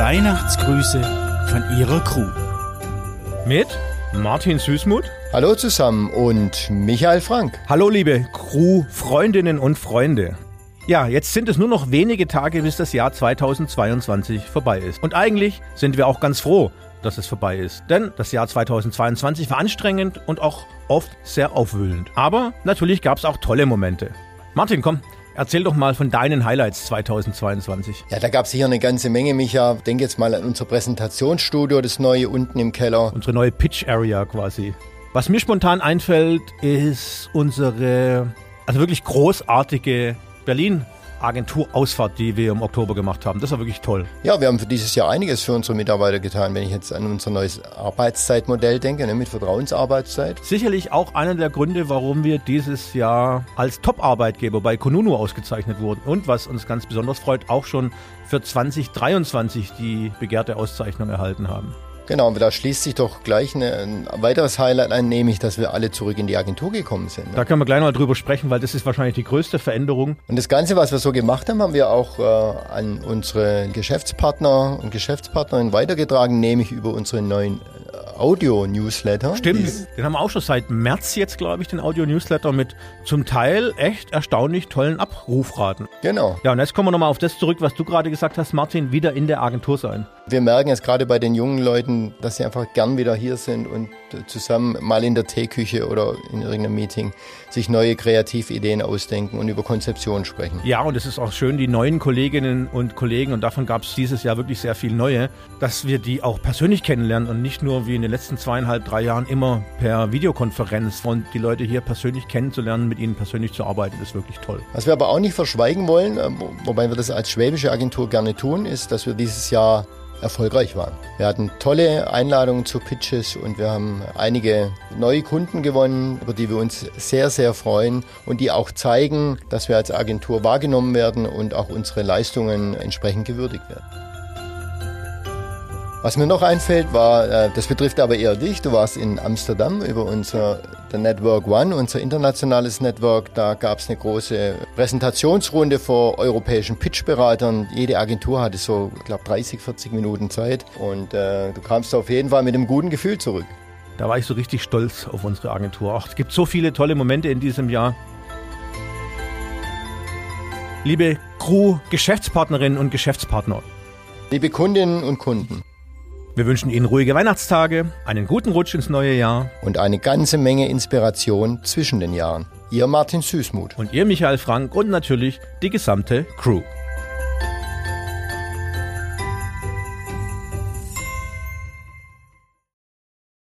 Weihnachtsgrüße von ihrer Crew. Mit Martin Süßmuth. Hallo zusammen und Michael Frank. Hallo liebe Crew, Freundinnen und Freunde. Ja, jetzt sind es nur noch wenige Tage, bis das Jahr 2022 vorbei ist. Und eigentlich sind wir auch ganz froh, dass es vorbei ist. Denn das Jahr 2022 war anstrengend und auch oft sehr aufwühlend. Aber natürlich gab es auch tolle Momente. Martin, komm, Erzähl doch mal von deinen Highlights 2022. Ja, da gab es sicher eine ganze Menge, Micha. Denk jetzt mal an unser Präsentationsstudio, das neue unten im Keller. Unsere neue Pitch Area quasi. Was mir spontan einfällt, ist unsere, also wirklich großartige Berlin Agenturausfahrt, die wir im Oktober gemacht haben. Das war wirklich toll. Ja, wir haben für dieses Jahr einiges für unsere Mitarbeiter getan, wenn ich jetzt an unser neues Arbeitszeitmodell denke, ne, mit Vertrauensarbeitszeit. Sicherlich auch einer der Gründe, warum wir dieses Jahr als Top-Arbeitgeber bei Konunu ausgezeichnet wurden und was uns ganz besonders freut, auch schon für 2023 die begehrte Auszeichnung erhalten haben. Genau, und da schließt sich doch gleich eine, ein weiteres Highlight ein, nämlich, dass wir alle zurück in die Agentur gekommen sind. Ne? Da können wir gleich mal drüber sprechen, weil das ist wahrscheinlich die größte Veränderung. Und das Ganze, was wir so gemacht haben, haben wir auch äh, an unsere Geschäftspartner und Geschäftspartnerinnen weitergetragen, nämlich über unsere neuen Audio-Newsletter. Stimmt, den haben wir auch schon seit März jetzt, glaube ich, den Audio-Newsletter mit zum Teil echt erstaunlich tollen Abrufraten. Genau. Ja, und jetzt kommen wir nochmal auf das zurück, was du gerade gesagt hast, Martin, wieder in der Agentur sein. Wir merken jetzt gerade bei den jungen Leuten, dass sie einfach gern wieder hier sind und zusammen mal in der Teeküche oder in irgendeinem Meeting sich neue Kreativideen ausdenken und über Konzeption sprechen. Ja, und es ist auch schön, die neuen Kolleginnen und Kollegen, und davon gab es dieses Jahr wirklich sehr viele neue, dass wir die auch persönlich kennenlernen und nicht nur wie in den letzten zweieinhalb, drei Jahren immer per Videokonferenz. Und die Leute hier persönlich kennenzulernen, mit ihnen persönlich zu arbeiten, ist wirklich toll. Was wir aber auch nicht verschweigen wollen, äh, wobei wir das als schwäbische Agentur gerne tun, ist, dass wir dieses Jahr erfolgreich waren. Wir hatten tolle Einladungen zu Pitches und wir haben einige neue Kunden gewonnen, über die wir uns sehr, sehr freuen und die auch zeigen, dass wir als Agentur wahrgenommen werden und auch unsere Leistungen entsprechend gewürdigt werden. Was mir noch einfällt, war, äh, das betrifft aber eher dich, du warst in Amsterdam über unser der Network One, unser internationales Network. Da gab es eine große Präsentationsrunde vor europäischen Pitchberatern. Jede Agentur hatte so, ich glaube, 30, 40 Minuten Zeit und äh, du kamst auf jeden Fall mit einem guten Gefühl zurück. Da war ich so richtig stolz auf unsere Agentur. Ach, es gibt so viele tolle Momente in diesem Jahr. Liebe Crew, Geschäftspartnerinnen und Geschäftspartner. Liebe Kundinnen und Kunden. Wir wünschen Ihnen ruhige Weihnachtstage, einen guten Rutsch ins neue Jahr. Und eine ganze Menge Inspiration zwischen den Jahren. Ihr Martin Süßmuth. Und ihr Michael Frank und natürlich die gesamte Crew.